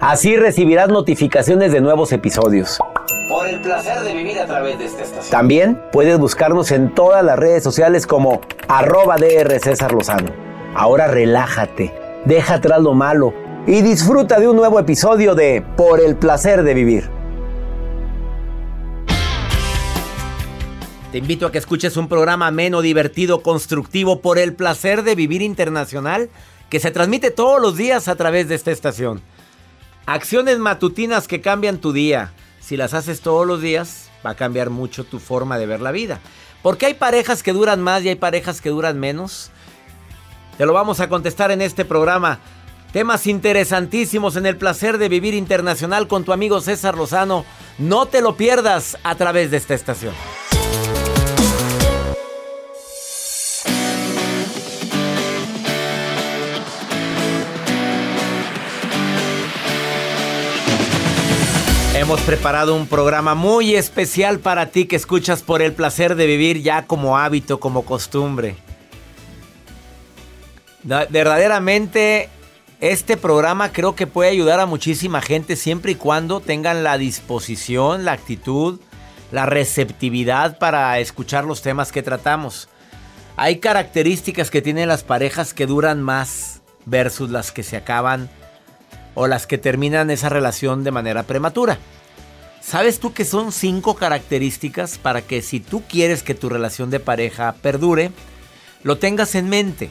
Así recibirás notificaciones de nuevos episodios. Por el placer de vivir a través de esta estación. También puedes buscarnos en todas las redes sociales como arroba DR César Lozano. Ahora relájate, deja atrás lo malo y disfruta de un nuevo episodio de Por el placer de vivir. Te invito a que escuches un programa ameno, divertido, constructivo por el placer de vivir internacional que se transmite todos los días a través de esta estación. Acciones matutinas que cambian tu día. Si las haces todos los días, va a cambiar mucho tu forma de ver la vida. ¿Por qué hay parejas que duran más y hay parejas que duran menos? Te lo vamos a contestar en este programa. Temas interesantísimos en el placer de vivir internacional con tu amigo César Lozano. No te lo pierdas a través de esta estación. Hemos preparado un programa muy especial para ti que escuchas por el placer de vivir ya como hábito, como costumbre. Verdaderamente este programa creo que puede ayudar a muchísima gente siempre y cuando tengan la disposición, la actitud, la receptividad para escuchar los temas que tratamos. Hay características que tienen las parejas que duran más versus las que se acaban o las que terminan esa relación de manera prematura. ¿Sabes tú que son cinco características para que si tú quieres que tu relación de pareja perdure, lo tengas en mente?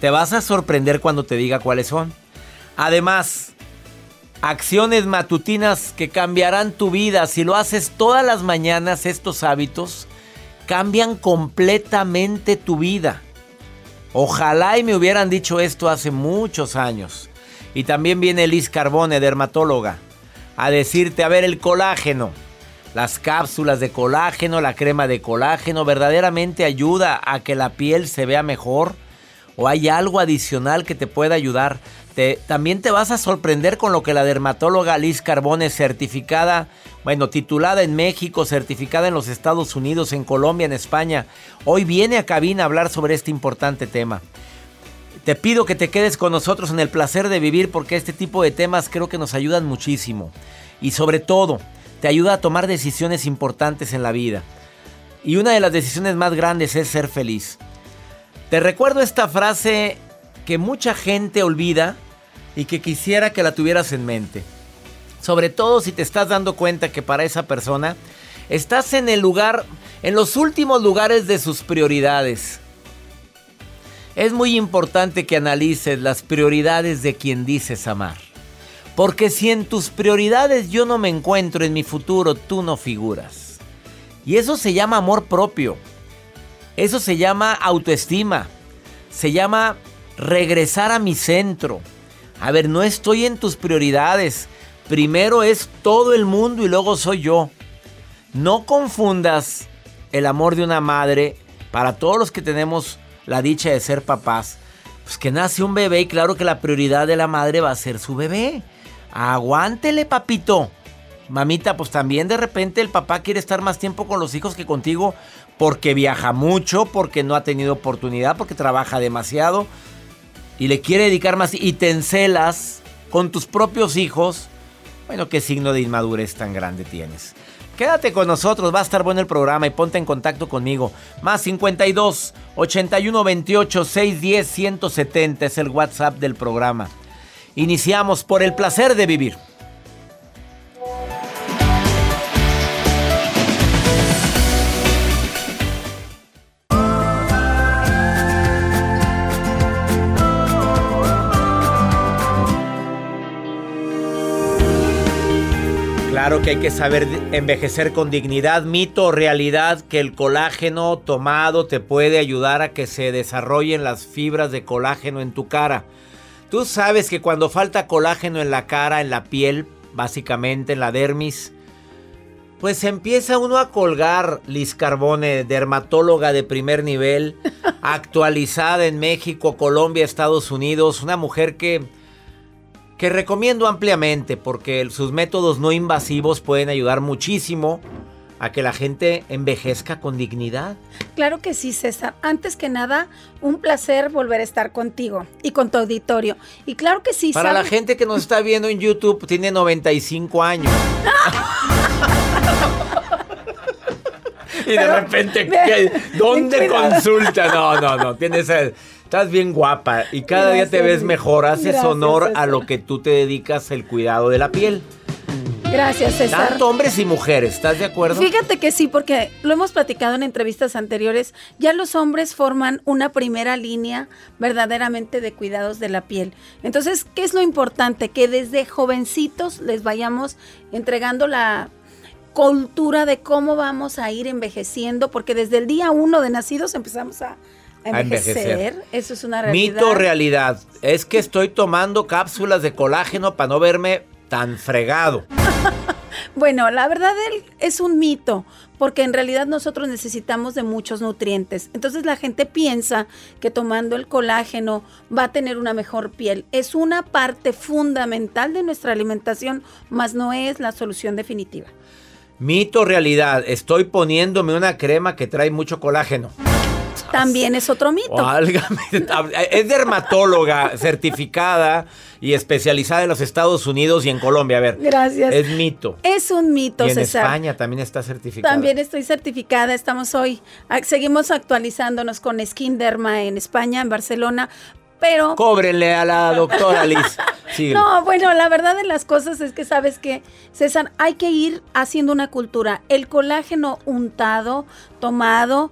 Te vas a sorprender cuando te diga cuáles son. Además, acciones matutinas que cambiarán tu vida. Si lo haces todas las mañanas, estos hábitos cambian completamente tu vida. Ojalá y me hubieran dicho esto hace muchos años. Y también viene Liz Carbone, dermatóloga, a decirte, a ver, el colágeno, las cápsulas de colágeno, la crema de colágeno, verdaderamente ayuda a que la piel se vea mejor o hay algo adicional que te pueda ayudar. También te vas a sorprender con lo que la dermatóloga Liz Carbone, certificada, bueno, titulada en México, certificada en los Estados Unidos, en Colombia, en España, hoy viene a cabina a hablar sobre este importante tema. Te pido que te quedes con nosotros en el placer de vivir porque este tipo de temas creo que nos ayudan muchísimo. Y sobre todo, te ayuda a tomar decisiones importantes en la vida. Y una de las decisiones más grandes es ser feliz. Te recuerdo esta frase que mucha gente olvida y que quisiera que la tuvieras en mente. Sobre todo si te estás dando cuenta que para esa persona estás en el lugar, en los últimos lugares de sus prioridades. Es muy importante que analices las prioridades de quien dices amar. Porque si en tus prioridades yo no me encuentro en mi futuro, tú no figuras. Y eso se llama amor propio. Eso se llama autoestima. Se llama regresar a mi centro. A ver, no estoy en tus prioridades. Primero es todo el mundo y luego soy yo. No confundas el amor de una madre para todos los que tenemos la dicha de ser papás, pues que nace un bebé y claro que la prioridad de la madre va a ser su bebé. Aguántele, papito. Mamita, pues también de repente el papá quiere estar más tiempo con los hijos que contigo porque viaja mucho, porque no ha tenido oportunidad, porque trabaja demasiado y le quiere dedicar más y te encelas con tus propios hijos. Bueno, qué signo de inmadurez tan grande tienes. Quédate con nosotros, va a estar bueno el programa y ponte en contacto conmigo. Más 52 81 28 610 170 es el WhatsApp del programa. Iniciamos por el placer de vivir. Claro que hay que saber envejecer con dignidad, mito o realidad que el colágeno tomado te puede ayudar a que se desarrollen las fibras de colágeno en tu cara. Tú sabes que cuando falta colágeno en la cara, en la piel, básicamente en la dermis, pues empieza uno a colgar Liz Carbone, dermatóloga de primer nivel, actualizada en México, Colombia, Estados Unidos, una mujer que que recomiendo ampliamente porque sus métodos no invasivos pueden ayudar muchísimo a que la gente envejezca con dignidad. Claro que sí, César. Antes que nada, un placer volver a estar contigo y con tu auditorio. Y claro que sí. Para la gente que nos está viendo en YouTube, tiene 95 años. y de repente, ¿dónde consulta? No, no, no. Tienes el Estás bien guapa y cada día te ves mejor. Haces honor a lo que tú te dedicas, el cuidado de la piel. Gracias, César. Tanto hombres y mujeres, ¿estás de acuerdo? Fíjate que sí, porque lo hemos platicado en entrevistas anteriores. Ya los hombres forman una primera línea verdaderamente de cuidados de la piel. Entonces, ¿qué es lo importante? Que desde jovencitos les vayamos entregando la cultura de cómo vamos a ir envejeciendo, porque desde el día uno de nacidos empezamos a a envejecer. Eso es una realidad. Mito realidad. Es que estoy tomando cápsulas de colágeno para no verme tan fregado. bueno, la verdad es un mito, porque en realidad nosotros necesitamos de muchos nutrientes. Entonces la gente piensa que tomando el colágeno va a tener una mejor piel. Es una parte fundamental de nuestra alimentación, mas no es la solución definitiva. Mito realidad. Estoy poniéndome una crema que trae mucho colágeno. También es otro mito. es dermatóloga certificada y especializada en los Estados Unidos y en Colombia. A ver. Gracias. Es mito. Es un mito, y en España también está certificada. También estoy certificada. Estamos hoy, seguimos actualizándonos con Skin Derma en España, en Barcelona. Pero. Cóbrenle a la doctora Liz. no, bueno, la verdad de las cosas es que sabes que, César, hay que ir haciendo una cultura. El colágeno untado, tomado,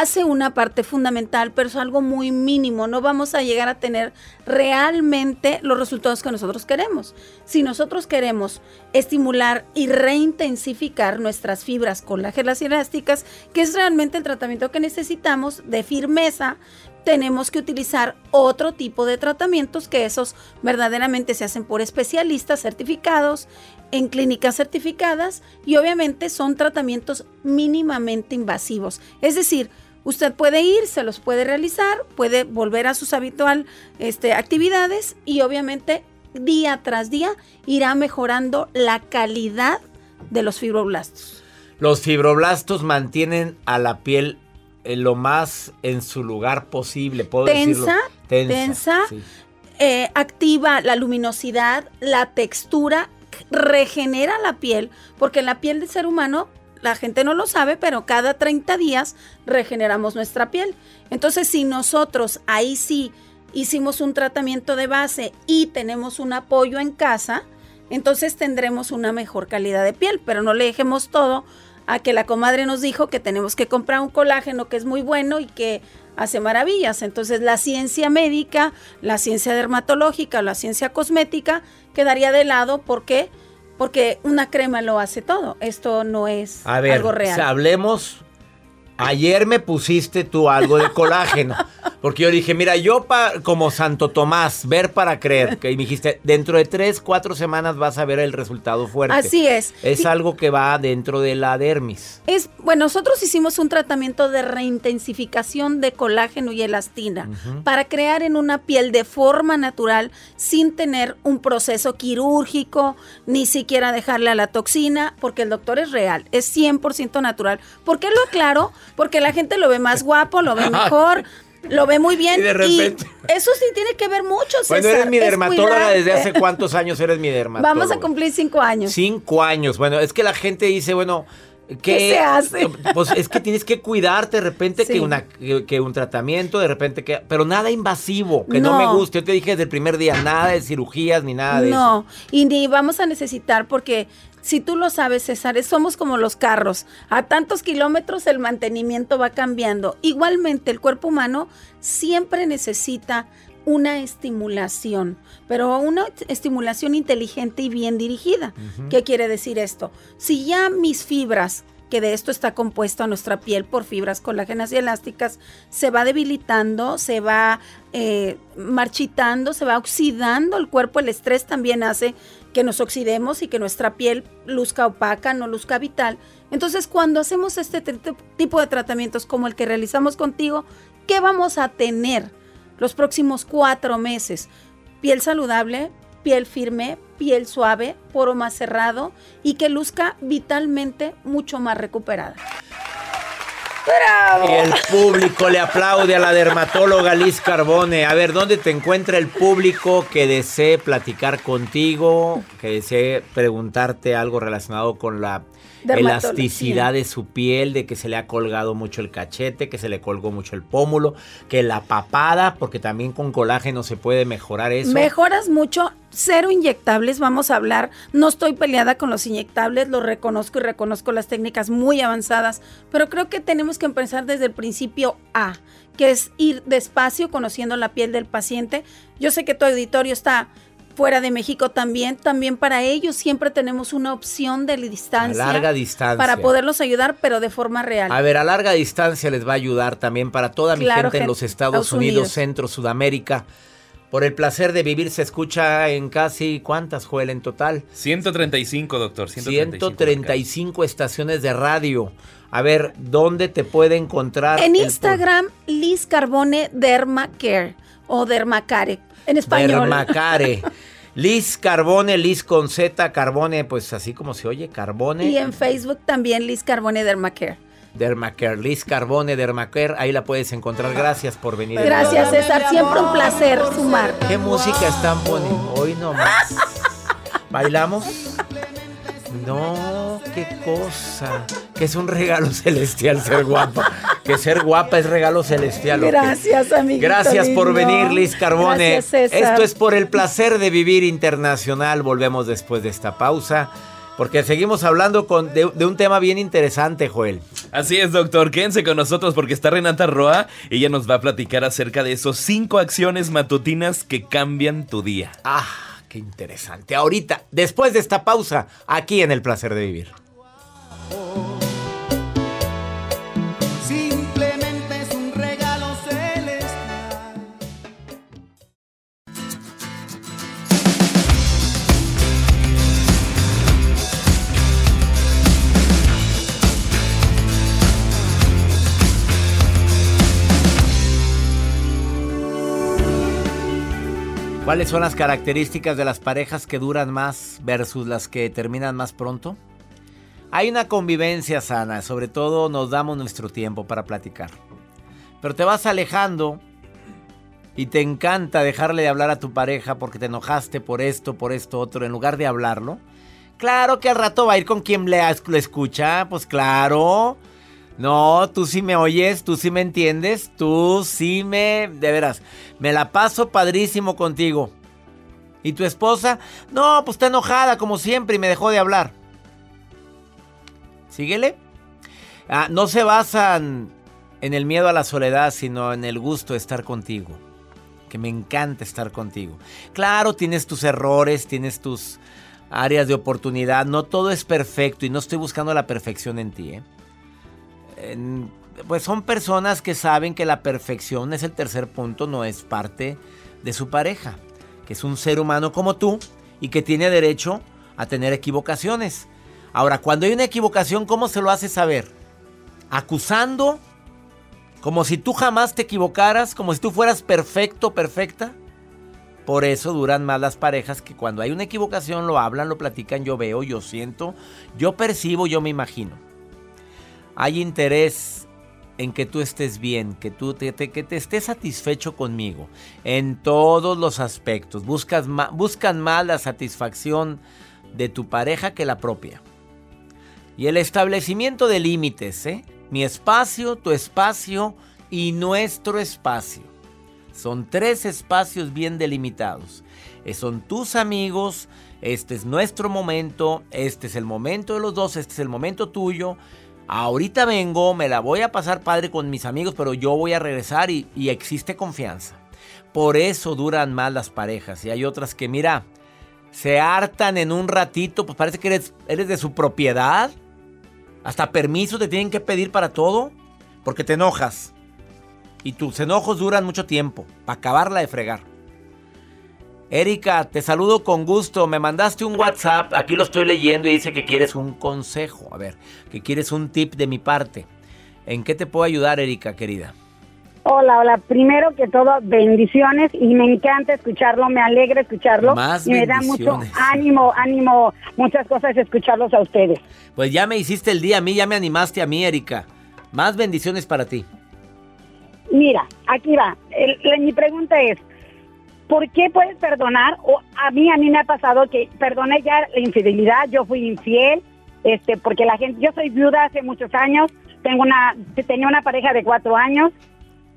hace una parte fundamental, pero es algo muy mínimo. No vamos a llegar a tener realmente los resultados que nosotros queremos. Si nosotros queremos estimular y reintensificar nuestras fibras colágenas y elásticas, que es realmente el tratamiento que necesitamos de firmeza, tenemos que utilizar otro tipo de tratamientos que esos verdaderamente se hacen por especialistas certificados en clínicas certificadas y obviamente son tratamientos mínimamente invasivos. Es decir, Usted puede ir, se los puede realizar, puede volver a sus habitual este, actividades y obviamente día tras día irá mejorando la calidad de los fibroblastos. Los fibroblastos mantienen a la piel eh, lo más en su lugar posible, puedo tensa, Tensa, eh, activa la luminosidad, la textura, regenera la piel, porque la piel del ser humano la gente no lo sabe, pero cada 30 días regeneramos nuestra piel. Entonces, si nosotros ahí sí hicimos un tratamiento de base y tenemos un apoyo en casa, entonces tendremos una mejor calidad de piel, pero no le dejemos todo a que la comadre nos dijo que tenemos que comprar un colágeno que es muy bueno y que hace maravillas. Entonces la ciencia médica, la ciencia dermatológica, la ciencia cosmética quedaría de lado porque porque una crema lo hace todo. Esto no es algo real. Hablemos. Ayer me pusiste tú algo de colágeno. Porque yo dije, mira, yo como Santo Tomás, ver para creer, que me dijiste, dentro de tres, cuatro semanas vas a ver el resultado fuerte. Así es. Es algo que va dentro de la dermis. Es, bueno, nosotros hicimos un tratamiento de reintensificación de colágeno y elastina para crear en una piel de forma natural sin tener un proceso quirúrgico, ni siquiera dejarle a la toxina, porque el doctor es real, es 100% natural. ¿Por qué lo aclaro? Porque la gente lo ve más guapo, lo ve mejor. Lo ve muy bien. Y de repente. eso sí tiene que ver mucho. César. Bueno, eres mi dermatóloga desde hace cuántos años eres mi dermatóloga. Vamos a cumplir cinco años. Cinco años. Bueno, es que la gente dice, bueno. ¿Qué, se hace? Pues es que tienes que cuidarte de repente que, una, que, un tratamiento, de repente que... Pero nada invasivo, que no. me guste. Yo te dije desde el primer día, nada de cirugías ni nada de eso. No, y ni vamos a necesitar porque si tú lo sabes, César, somos como los carros. A tantos kilómetros el mantenimiento va cambiando. Igualmente, el cuerpo humano siempre necesita una estimulación, pero una estimulación inteligente y bien dirigida. ¿Qué quiere decir esto? Si ya mis fibras que de esto está compuesta nuestra piel por fibras colágenas y elásticas, se va debilitando, se va eh, marchitando, se va oxidando el cuerpo. El estrés también hace que nos oxidemos y que nuestra piel luzca opaca, no luzca vital. Entonces, cuando hacemos este tipo de tratamientos como el que realizamos contigo, ¿qué vamos a tener los próximos cuatro meses? Piel saludable, piel firme, piel suave, poro más cerrado y que luzca vitalmente mucho más recuperada. ¡Bravo! Y el público le aplaude a la dermatóloga Liz Carbone. A ver, ¿dónde te encuentra el público que desee platicar contigo, que desee preguntarte algo relacionado con la elasticidad de su piel, de que se le ha colgado mucho el cachete, que se le colgó mucho el pómulo, que la papada, porque también con colágeno se puede mejorar eso. Mejoras mucho, cero inyectables, vamos a hablar. No estoy peleada con los inyectables, lo reconozco y reconozco las técnicas muy avanzadas, pero creo que tenemos que empezar desde el principio A, que es ir despacio conociendo la piel del paciente. Yo sé que tu auditorio está fuera de México también, también para ellos siempre tenemos una opción de distancia. A larga distancia. Para poderlos ayudar, pero de forma real. A ver, a larga distancia les va a ayudar también para toda mi gente en los Estados, Unidos, Centro, Sudamérica. Por el placer de vivir se escucha en casi, ¿cuántas, Joel, en total? 135, doctor. 135, 135 estaciones de radio. A ver, ¿dónde te puede encontrar? En Instagram, Liz Carbone Dermacare o Dermacare en español. Dermacare. Liz Carbone, Liz con Z, Carbone, pues así como se oye, Carbone. Y en Facebook también Liz Carbone Dermacare. Dermacare, Liz Carbone Dermacare, ahí la puedes encontrar. Gracias por venir. Gracias César, siempre un placer sumar. ¿Qué música están poniendo? Hoy nomás. ¿Bailamos? No, qué cosa. Que es un regalo celestial ser guapa. Que ser guapa es regalo celestial. Gracias, amigo. Gracias por venir, Liz Carbone. Esto es por el placer de vivir internacional. Volvemos después de esta pausa. Porque seguimos hablando con, de, un tema bien interesante, Joel. Así es, doctor. Quédense con nosotros porque está Renata Roa. Ella nos va a platicar acerca de esos cinco acciones matutinas que cambian tu día. Ah. Qué interesante. Ahorita, después de esta pausa, aquí en El Placer de Vivir. ¿Cuáles son las características de las parejas que duran más versus las que terminan más pronto? Hay una convivencia sana, sobre todo nos damos nuestro tiempo para platicar. Pero te vas alejando y te encanta dejarle de hablar a tu pareja porque te enojaste por esto, por esto, otro, en lugar de hablarlo. Claro que al rato va a ir con quien le, escucha, pues claro. No, tú sí me oyes, tú sí me entiendes, tú sí me... De veras, me la paso padrísimo contigo. ¿Y tu esposa? No, pues está enojada como siempre y me dejó de hablar. Síguele. Ah, no se basan en el miedo a la soledad, sino en el gusto de estar contigo. Que me encanta estar contigo. Claro, tienes tus errores, tienes tus áreas de oportunidad. No todo es perfecto y no estoy buscando la perfección en ti. ¿eh? Pues son personas que saben que la perfección es el tercer punto, no es parte de su pareja, que es un ser humano como tú y que tiene derecho a tener equivocaciones. Ahora, cuando hay una equivocación, ¿cómo se lo hace saber? Acusando, como si tú jamás te equivocaras, como si tú fueras perfecto, perfecta. Por eso duran más las parejas que cuando hay una equivocación lo hablan, lo platican, yo veo, yo siento, yo percibo, yo me imagino hay interés en que tú estés bien, que tú te, que te estés satisfecho conmigo en todos los aspectos. Buscas buscan más la satisfacción de tu pareja que la propia. Y el establecimiento de límites, ¿eh? Mi espacio, tu espacio y nuestro espacio. Son tres espacios bien delimitados. Eh, son tus amigos, este es nuestro momento, este es el momento de los dos, este es el momento tuyo ahorita vengo, me la voy a pasar padre con mis amigos, pero yo voy a regresar y, existe confianza. Por eso duran más las parejas. Y hay otras que, mira, se hartan en un ratito, pues parece que eres, eres de su propiedad. Hasta permiso te tienen que pedir para todo, porque te enojas. Y tus enojos duran mucho tiempo, para acabarla de fregar. Erika, te saludo con gusto. Me mandaste un WhatsApp, aquí lo estoy leyendo y dice que quieres un consejo. A ver, que quieres un tip de mi parte. ¿En qué te puedo ayudar, Erika, querida? Hola, hola. Primero que todo, bendiciones y me encanta escucharlo, me alegra escucharlo. Más y me da mucho ánimo, ánimo, muchas cosas escucharlos a ustedes. Pues ya me hiciste el día a mí, ya me animaste a mí, Erika. Más bendiciones para ti. Mira, aquí va. mi pregunta es, ¿por qué puedes perdonar? O a mí, a mí me ha pasado que perdoné ya la infidelidad, yo fui infiel, este, porque la gente, yo soy viuda hace muchos años, tengo una, tenía una pareja de cuatro años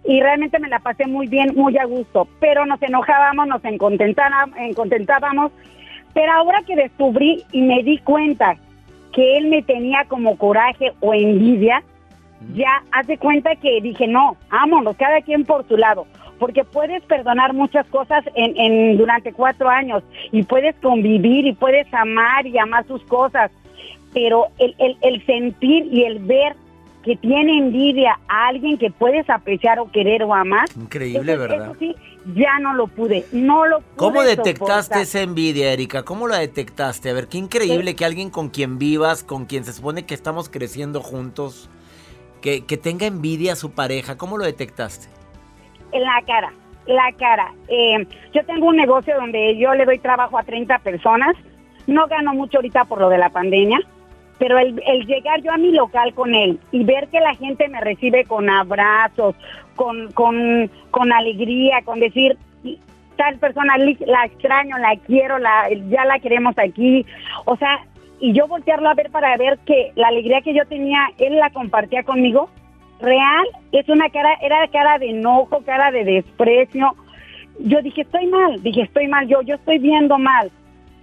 y realmente me la pasé muy bien, muy a gusto, pero nos enojábamos, nos encontentábamos, pero ahora que descubrí y me di cuenta que él me tenía como coraje o envidia, ya hace cuenta que dije, no, vámonos, cada quien por su lado, porque puedes perdonar muchas cosas en, en durante cuatro años y puedes convivir y puedes amar y amar sus cosas, pero el, el, el sentir y el ver que tiene envidia a alguien que puedes apreciar o querer o amar. Increíble, ¿verdad? Eso sí, ya no lo pude, no lo pude ¿Cómo detectaste esa envidia, Erika? ¿Cómo la detectaste? A ver, qué increíble que alguien con quien vivas, con quien se supone que estamos creciendo juntos, que, que tenga envidia a su pareja. ¿Cómo lo detectaste? En la cara, la cara. Eh, yo tengo un negocio donde yo le doy trabajo a 30 personas. No gano mucho ahorita por lo de la pandemia pero el, llegar yo a mi local con él y ver que la gente me recibe con abrazos, con, con, con alegría, con decir, tal persona la extraño, la quiero, la, ya la queremos aquí, o sea, y yo voltearlo a ver para ver que la alegría que yo tenía, él la compartía conmigo, real, es una cara, era cara de enojo, cara de desprecio. Yo dije, estoy mal, dije, estoy mal, yo, yo estoy viendo mal.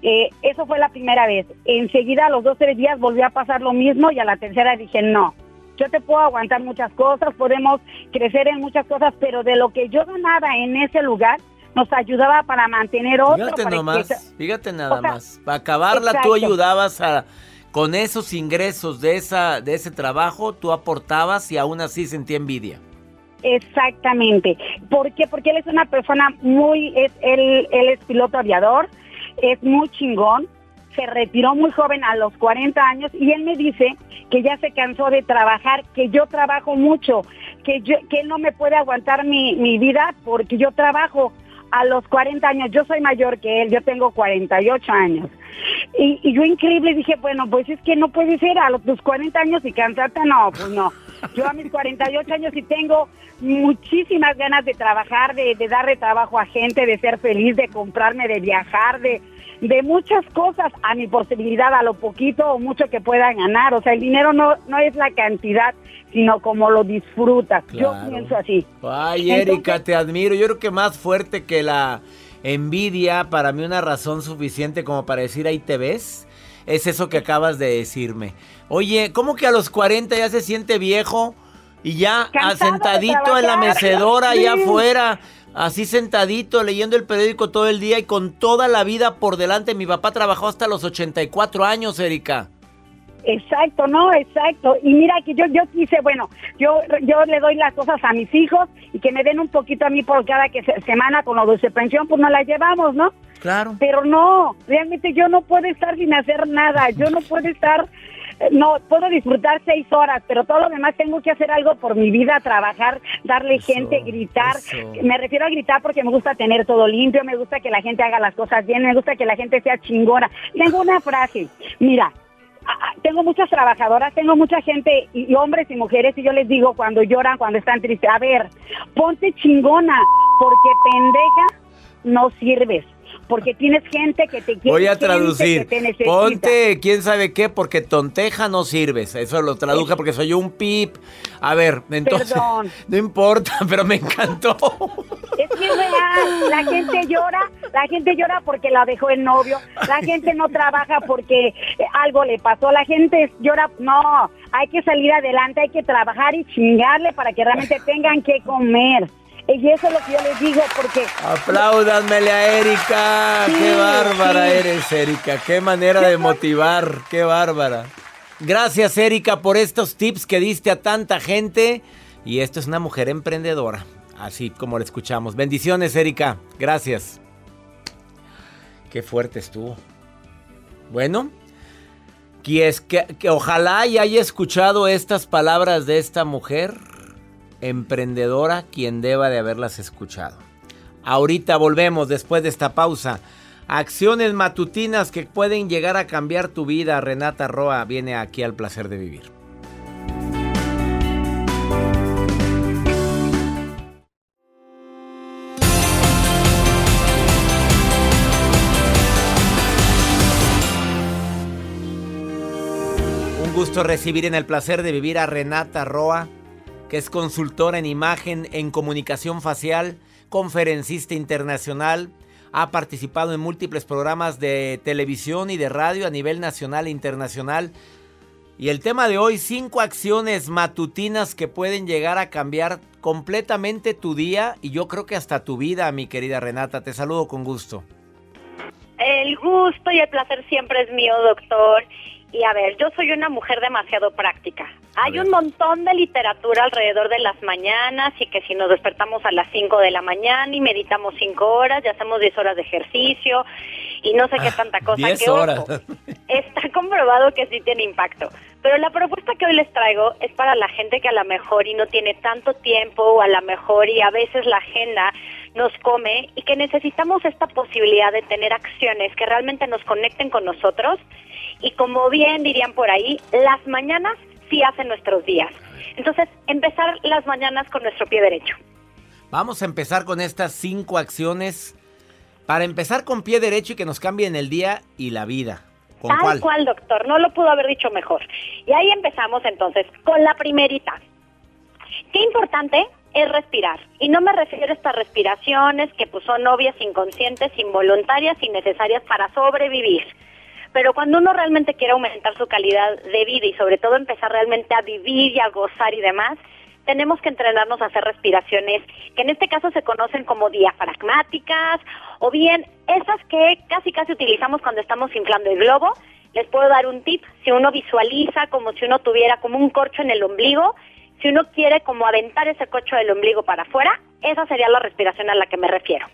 Eh, eso fue la primera vez. Enseguida, a los dos, tres días, volvió a pasar lo mismo y a la tercera dije, no, yo te puedo aguantar muchas cosas, podemos crecer en muchas cosas, pero de lo que yo ganaba en ese lugar, nos ayudaba para mantener otro. Fíjate nomás, fíjate nada más. Para acabarla tú ayudabas a con esos ingresos de esa de ese trabajo, tú aportabas y aún así sentía envidia. Exactamente. ¿Por qué? Porque él es una persona muy es él él es piloto aviador, es muy chingón, se retiró muy joven a los 40 años y él me dice que ya se cansó de trabajar, que yo trabajo mucho, que, yo, que él no me puede aguantar mi, mi vida porque yo trabajo a los 40 años, yo soy mayor que él, yo tengo 48 años. Y, y, yo increíble dije, bueno, pues es que no puede ser a los tus 40 años y cansarte, no, pues no. Yo a mis 48 años y tengo muchísimas ganas de trabajar, de, de darle trabajo a gente, de ser feliz, de comprarme, de viajar, de, de muchas cosas a mi posibilidad, a lo poquito o mucho que pueda ganar. O sea, el dinero no, no es la cantidad, sino como lo disfrutas. Yo pienso así. Ay, Erika, te admiro. Yo creo que más fuerte que la envidia, para mí una razón suficiente como para decir ahí te ves, es eso que acabas de decirme. Oye, ¿cómo que a los 40 ya se siente viejo? Y ya sentadito en la mecedora allá afuera, así sentadito leyendo el periódico todo el día y con toda la vida por delante. Mi papá trabajó hasta los 84 años, Erika. Exacto, no, exacto. Y mira que yo yo quise, bueno, yo yo le doy las cosas a mis hijos y que me den un poquito a mí por cada que semana con lo de pensión, pues nos la llevamos, ¿no? Claro. Pero no, realmente yo no puedo estar sin hacer nada, yo no puedo estar no puedo disfrutar seis horas, pero todo lo demás tengo que hacer algo por mi vida, trabajar, darle gente, gritar. Me refiero a gritar porque me gusta tener todo limpio, me gusta que la gente haga las cosas bien, me gusta que la gente sea chingona. Tengo una frase, mira, tengo muchas trabajadoras, tengo mucha gente, y, hombres y mujeres, y yo les digo cuando lloran, cuando están tristes, a ver, ponte chingona, porque pendeja no sirves porque tienes gente que te quiere. Voy a traducir. Ponte quién sabe qué, porque tonteja no sirves. Eso lo traduje porque soy un pip. A ver, entonces. Perdón. No importa, pero me encantó. Es que es real. La gente llora, la gente llora porque la dejó el novio. La gente no trabaja porque algo le pasó. La gente llora. No, hay que salir adelante, hay que trabajar y chingarle para que realmente tengan que comer. Y eso es lo que yo les digo, porque... Apláudanmele a Erika. qué bárbara eres, Erika. Qué manera de motivar. Qué bárbara. Gracias, Erika, por estos tips que diste a tanta gente. Y esto es una mujer emprendedora, así como la escuchamos. Bendiciones, Erika. Gracias. Qué fuerte estuvo. Bueno, que, es que, que ojalá y haya escuchado estas palabras de esta mujer emprendedora, quien deba de haberlas escuchado. Ahorita volvemos después de esta pausa. Acciones matutinas que pueden llegar a cambiar tu vida. Renata Roa viene aquí al placer de vivir. Un gusto recibir en el placer de vivir a Renata Roa, que es consultora en imagen, en comunicación facial, conferencista internacional, ha participado en múltiples programas de televisión y de radio a nivel nacional e internacional. Y el tema de hoy, cinco acciones matutinas que pueden llegar a cambiar completamente tu día y yo creo que hasta tu vida, mi querida Renata. Te saludo con gusto. El gusto y el placer siempre es mío, doctor. Y a ver, yo soy una mujer demasiado práctica. Hay un montón de literatura alrededor de las mañanas y que si nos despertamos a las 5 de la mañana y meditamos 5 horas y hacemos 10 horas de ejercicio y no sé qué Ah, tanta cosa. 10 que, ojo, horas. está comprobado que sí tiene impacto. Pero la propuesta que hoy les traigo es para la gente que a lo mejor y no tiene tanto tiempo o a lo mejor y a veces la agenda nos come y que necesitamos esta posibilidad de tener acciones que realmente nos conecten con nosotros y como bien dirían por ahí, las mañanas sí hacen nuestros días. Entonces, empezar las mañanas con nuestro pie derecho. Vamos a empezar con estas cinco acciones para empezar con pie derecho y que nos cambien el día y la vida. ¿Con Tal cuál? cual, doctor, no lo pudo haber dicho mejor. Y ahí empezamos entonces con la primerita. Qué importante es respirar. Y no me refiero a estas respiraciones que pues, son obvias, inconscientes, involuntarias y necesarias para sobrevivir. Pero cuando uno realmente quiere aumentar su calidad de vida y sobre todo empezar realmente a vivir y a gozar y demás, tenemos que entrenarnos a hacer respiraciones que en este caso se conocen como diafragmáticas o bien esas que casi casi utilizamos cuando estamos inflando el globo. Les puedo dar un tip, si uno visualiza como si uno tuviera como un corcho en el ombligo, si uno quiere como aventar ese corcho del ombligo para afuera, esa sería la respiración a la que me refiero.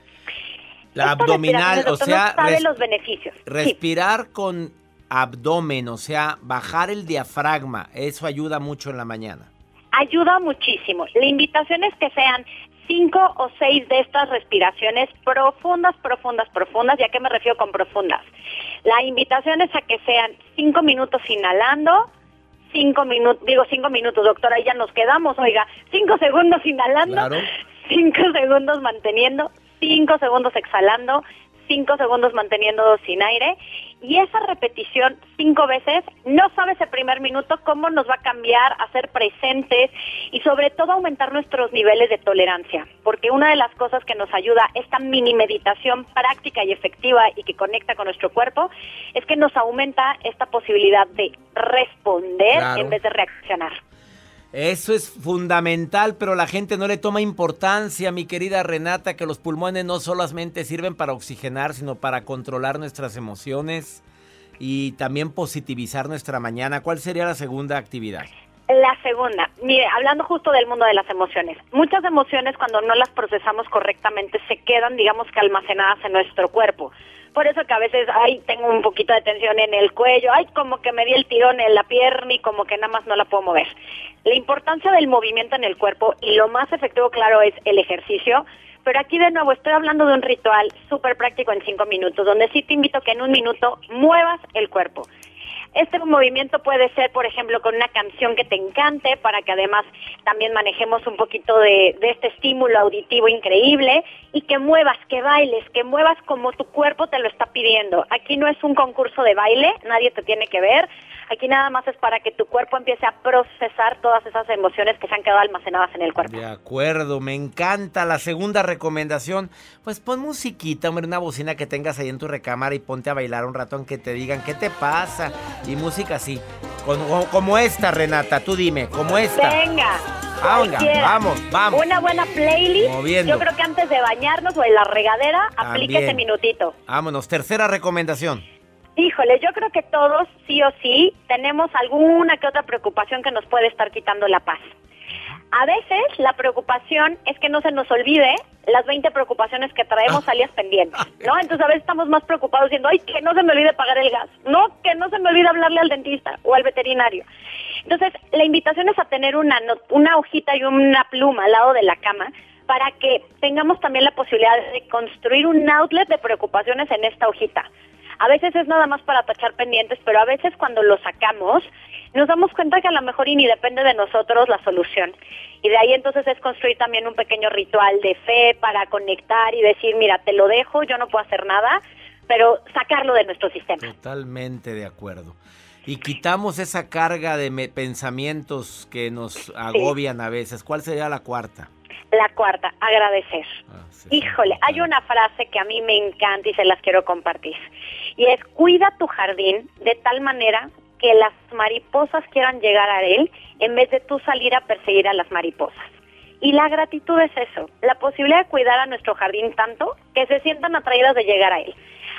La abdominal, o sea, no sabe los beneficios. Sí. respirar con abdomen, o sea, bajar el diafragma, eso ayuda mucho en la mañana. ayuda muchísimo. La invitación es que sean cinco o seis de estas respiraciones profundas, profundas, profundas. ¿Y a qué me refiero con profundas? La invitación es a que sean cinco minutos inhalando, cinco minutos, digo cinco minutos, doctora, ya nos quedamos, oiga, cinco segundos inhalando, Claro. cinco segundos manteniendo, cinco segundos exhalando, cinco segundos manteniendo sin aire y esa repetición cinco veces, no sabe ese primer minuto cómo nos va a cambiar a ser presentes y sobre todo aumentar nuestros niveles de tolerancia, porque una de las cosas que nos ayuda esta mini meditación práctica y efectiva y que conecta con nuestro cuerpo es que nos aumenta esta posibilidad de responder Claro. en vez de reaccionar. Eso es fundamental, pero la gente no le toma importancia, mi querida Renata, que los pulmones no solamente sirven para oxigenar, sino para controlar nuestras emociones y también positivizar nuestra mañana. ¿Cuál sería la segunda actividad? La segunda, mire, hablando justo del mundo de las emociones, muchas emociones cuando no las procesamos correctamente se quedan, digamos que almacenadas en nuestro cuerpo. Por eso que a veces, ay, tengo un poquito de tensión en el cuello, ay, como que me di el tirón en la pierna y como que nada más no la puedo mover. La importancia del movimiento en el cuerpo y lo más efectivo, claro, es el ejercicio. Pero aquí de nuevo estoy hablando de un ritual súper práctico en cinco minutos, donde sí te invito que en un minuto muevas el cuerpo. Este movimiento puede ser, por ejemplo, con una canción que te encante, para que además también manejemos un poquito de, de este estímulo auditivo increíble y que muevas, que bailes, que muevas como tu cuerpo te lo está pidiendo. Aquí no es un concurso de baile, nadie te tiene que ver. Aquí nada más es para que tu cuerpo empiece a procesar todas esas emociones que se han quedado almacenadas en el cuerpo. De acuerdo, me encanta la segunda recomendación. Pues pon musiquita, hombre, una bocina que tengas ahí en tu recámara y ponte a bailar un rato aunque te digan qué te pasa. Y música así, como, como esta, Renata, tú dime, como esta. Venga, Cualquiera. Vamos, vamos. Una buena playlist. Yo creo que antes de bañarnos o en la regadera, aplique ese minutito. Vámonos. Tercera recomendación. Híjole, yo creo que todos, sí o sí, tenemos alguna que otra preocupación que nos puede estar quitando la paz. A veces la preocupación es que no se nos olvide las 20 preocupaciones que traemos Ah. alias pendientes, ¿no? Entonces a veces estamos más preocupados diciendo, ay, que no se me olvide pagar el gas, no, que no se me olvide hablarle al dentista o al veterinario. Entonces, la invitación es a tener una, hojita y una pluma al lado de la cama para que tengamos también la posibilidad de construir un outlet de preocupaciones en esta hojita. A veces es nada más para tachar pendientes, pero a veces cuando lo sacamos nos damos cuenta que a lo mejor y ni depende de nosotros la solución. Y de ahí entonces es construir también un pequeño ritual de fe para conectar y decir, mira, te lo dejo, yo no puedo hacer nada, pero sacarlo de nuestro sistema. Totalmente de acuerdo. Y quitamos esa carga de pensamientos que nos agobian a veces. ¿Cuál sería la cuarta? La cuarta, agradecer. Ah, sí, Híjole, hay una frase que a mí me encanta y se las quiero compartir. Y es, cuida tu jardín de tal manera que las mariposas quieran llegar a él en vez de tú salir a perseguir a las mariposas. Y la gratitud es eso, la posibilidad de cuidar a nuestro jardín tanto que se sientan atraídas de llegar a él.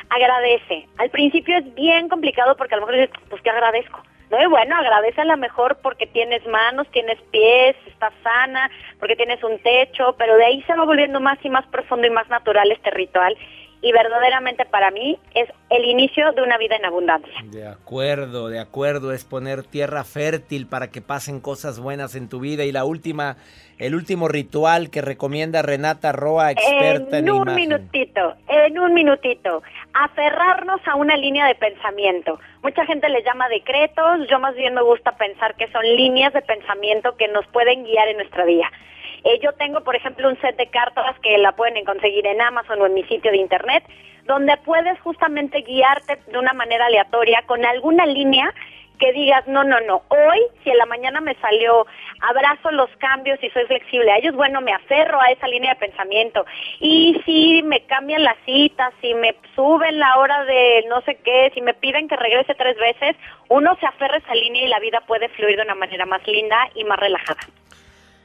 Agradece. Al principio es bien complicado porque a lo mejor dices, pues que agradezco. No, y bueno, agradece a lo mejor porque tienes manos, tienes pies, estás sana, porque tienes un techo, pero de ahí se va volviendo más y más profundo y más natural este ritual. Y verdaderamente para mí es el inicio de una vida en abundancia. De acuerdo, de acuerdo. Es poner tierra fértil para que pasen cosas buenas en tu vida. Y la última, el último ritual que recomienda Renata Roa, experta en, en un imagen. minutito, en un minutito, aferrarnos a una línea de pensamiento. Mucha gente le llama decretos, yo más bien me gusta pensar que son líneas de pensamiento que nos pueden guiar en nuestra vida. Eh, yo tengo, por ejemplo, un set de cartas que la pueden conseguir en Amazon o en mi sitio de internet, donde puedes justamente guiarte de una manera aleatoria con alguna línea que digas, no, no, no, hoy si en la mañana me salió, abrazo los cambios y soy flexible a ellos, bueno, me aferro a esa línea de pensamiento. Y si me cambian las citas, si me suben la hora de no sé qué, si me piden que regrese tres veces, uno se aferra a esa línea y la vida puede fluir de una manera más linda y más relajada.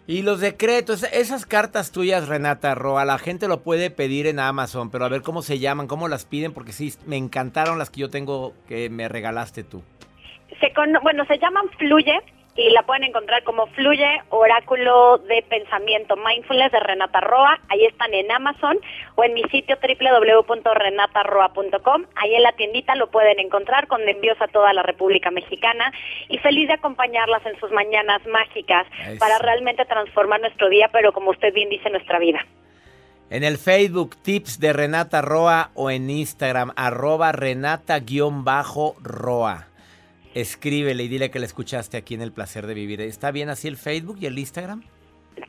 Y los decretos, esas cartas tuyas, Renata Roa, la gente lo puede pedir en Amazon, pero a ver cómo se llaman, cómo las piden, porque sí, me encantaron las que yo tengo que me regalaste tú. Se con- bueno, se llaman Fluye y la pueden encontrar como Fluye Oráculo de Pensamiento Mindfulness de Renata Roa. Ahí están en Amazon o en mi sitio www.renataroa.com. Ahí en la tiendita lo pueden encontrar con envíos a toda la República Mexicana y feliz de acompañarlas en sus mañanas mágicas para realmente transformar nuestro día, pero como usted bien dice, nuestra vida. En el Facebook, tips de Renata Roa o en Instagram, arroba Renata-Roa. Escríbele y dile que la escuchaste aquí en El Placer de Vivir. ¿Está bien así el Facebook y el Instagram?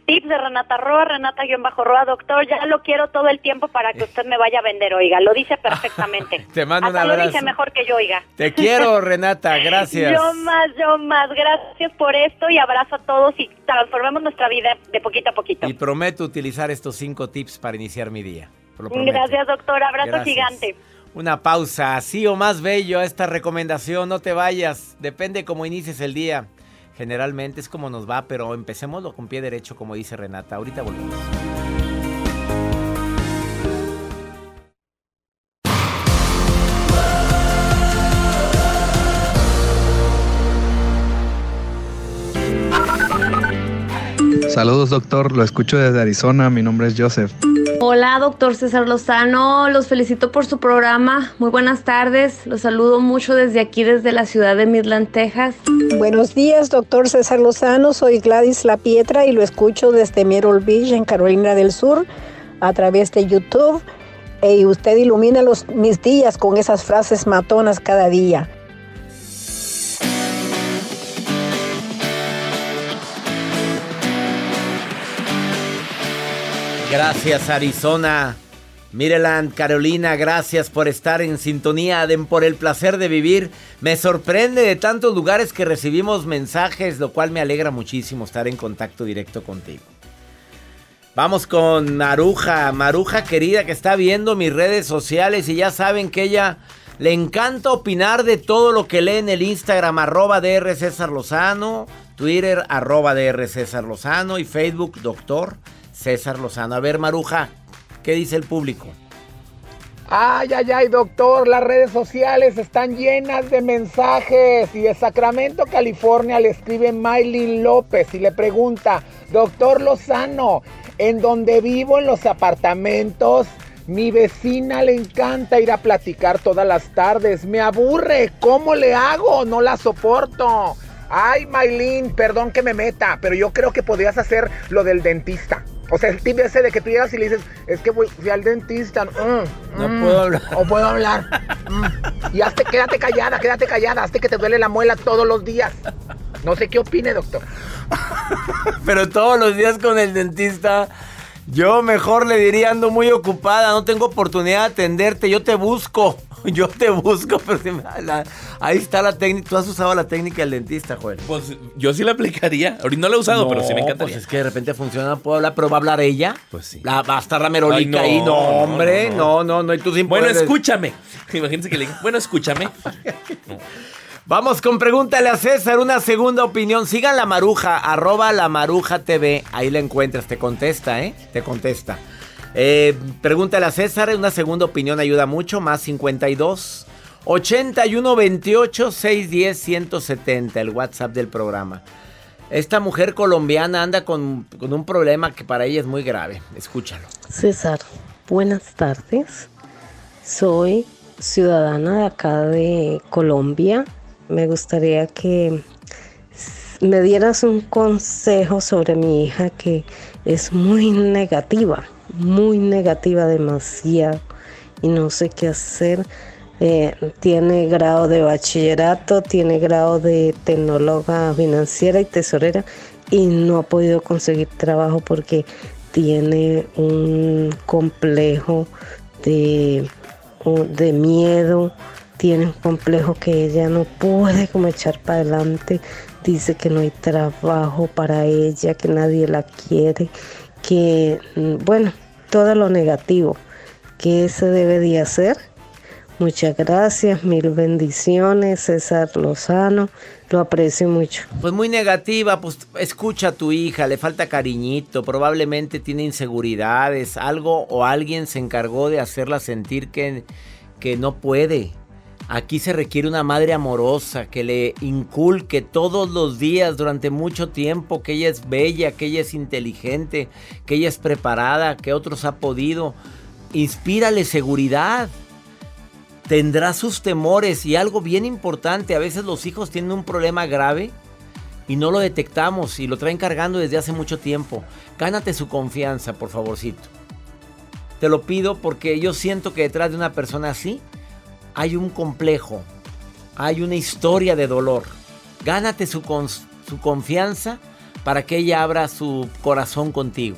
Tips de Renata Roa, Renata-Roa, doctor, ya lo quiero todo el tiempo para que usted me vaya a vender, oiga, lo dice perfectamente. Te mando Hasta un lo abrazo. dice mejor que yo, oiga. Te quiero, Renata, gracias. Yo más, yo más, gracias por esto y abrazo a todos y transformemos nuestra vida de poquito a poquito. Y prometo utilizar estos cinco tips para iniciar mi día. Lo. Gracias, doctor, abrazo Gracias. gigante. Una pausa, así o más bello esta recomendación, no te vayas, depende cómo inicies el día. Generalmente es como nos va, pero empecémoslo con pie derecho, como dice Renata. Ahorita volvemos. Saludos doctor, lo escucho desde Arizona, mi nombre es Joseph. Hola, doctor César Lozano, los felicito por su programa. Muy buenas tardes, los saludo mucho desde aquí, desde la ciudad de Midland, Texas. Buenos días, doctor César Lozano. Soy Gladys La Pietra y lo escucho desde Myrtle Beach, en Carolina del Sur, a través de YouTube. Y usted ilumina los, mis días con esas frases matonas cada día. Gracias Arizona, Maryland, Carolina, gracias por estar en sintonía, de, por el placer de vivir. Me sorprende de tantos lugares que recibimos mensajes, lo cual me alegra muchísimo estar en contacto directo contigo. Vamos con Maruja, Maruja querida que está viendo mis redes sociales y ya saben que ella Le encanta opinar de todo lo que lee en el Instagram, arroba DR Lozano, Twitter, arroba DR Lozano y Facebook, doctor César Lozano. A ver, Maruja, ¿qué dice el público? Ay, ay, ay, doctor, las redes sociales están llenas de mensajes. Y de Sacramento, California, le escribe Maylin López y le pregunta, doctor Lozano, en donde vivo en los apartamentos, mi vecina le encanta ir a platicar todas las tardes. Me aburre. ¿Cómo le hago? No la soporto. Ay, Maylin, perdón que me meta, pero yo creo que podrías hacer lo del dentista. O sea, el tip ese de que tú llegas y le dices, es que voy, fui al dentista. mm, No mm, puedo hablar. O puedo hablar. mm. Y hazte, quédate callada, quédate callada, hazte que te duele la muela todos los días. No sé qué opine, doctor. Pero todos los días con el dentista, yo mejor le diría, ando muy ocupada, no tengo oportunidad de atenderte, yo te busco. Yo te busco, pero si me- la- ahí está la técnica. Tú has usado la técnica del dentista, Joel. Pues yo sí la aplicaría. Ahorita no la he usado, pero sí me encantaría. Pues es que de repente funciona, puedo hablar, pero va a hablar ella. Pues sí. La, va a estar la merolica ahí. No, hombre, no, no, no, no, y tú sin Bueno, poder- escúchame. Imagínense que le digan, bueno, escúchame. Vamos con pregúntale a César, una segunda opinión. Sigan la maruja, arroba la maruja TV. Ahí la encuentras, te contesta, ¿eh? Te contesta. Eh, pregúntale a César, una segunda opinión ayuda mucho. Más 52 81 28 610 170, el WhatsApp del programa. Esta mujer colombiana anda con, con un problema que para ella es muy grave. Escúchalo. César, buenas tardes. Soy ciudadana de acá de Colombia. Me gustaría que me dieras un consejo sobre mi hija que es muy negativa, muy negativa demasiado y no sé qué hacer. Eh, tiene grado de bachillerato, tiene grado de tecnóloga financiera y tesorera y no ha podido conseguir trabajo porque tiene un complejo de, de miedo, tiene un complejo que ella no puede como echar para adelante, dice que no hay trabajo para ella, que nadie la quiere, que mm, bueno, todo lo negativo, ¿qué se debe de hacer? Muchas gracias, mil bendiciones, César Lozano, lo aprecio mucho. Pues muy negativa, pues escucha a tu hija, le falta cariñito, probablemente tiene inseguridades, algo o alguien se encargó de hacerla sentir que, que no puede. Aquí se requiere una madre amorosa que le inculque todos los días durante mucho tiempo que ella es bella, que ella es inteligente, que ella es preparada, que otros ha podido. Inspírale seguridad tendrá sus temores y algo bien importante, a veces los hijos tienen un problema grave y no lo detectamos y lo traen cargando desde hace mucho tiempo. Gánate su confianza, por favorcito. Te lo pido porque yo siento que detrás de una persona así hay un complejo, hay una historia de dolor. Gánate su, su confianza para que ella abra su corazón contigo.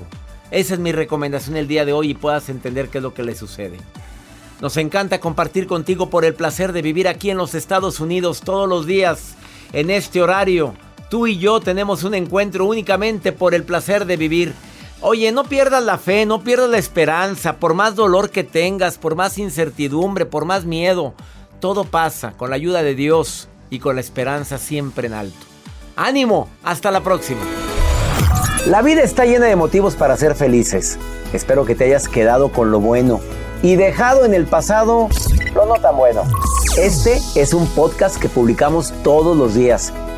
Esa es mi recomendación el día de hoy y puedas entender qué es lo que le sucede. Nos encanta compartir contigo por el placer de vivir aquí en los Estados Unidos todos los días en este horario. Tú y yo tenemos un encuentro únicamente por el placer de vivir. Oye, no pierdas la fe, no pierdas la esperanza, por más dolor que tengas, por más incertidumbre, por más miedo. Todo pasa con la ayuda de Dios y con la esperanza siempre en alto. ánimo, hasta la próxima. La vida está llena de motivos para ser felices. Espero que te hayas quedado con lo bueno y dejado en el pasado lo no tan bueno. Este es un podcast que publicamos todos los días,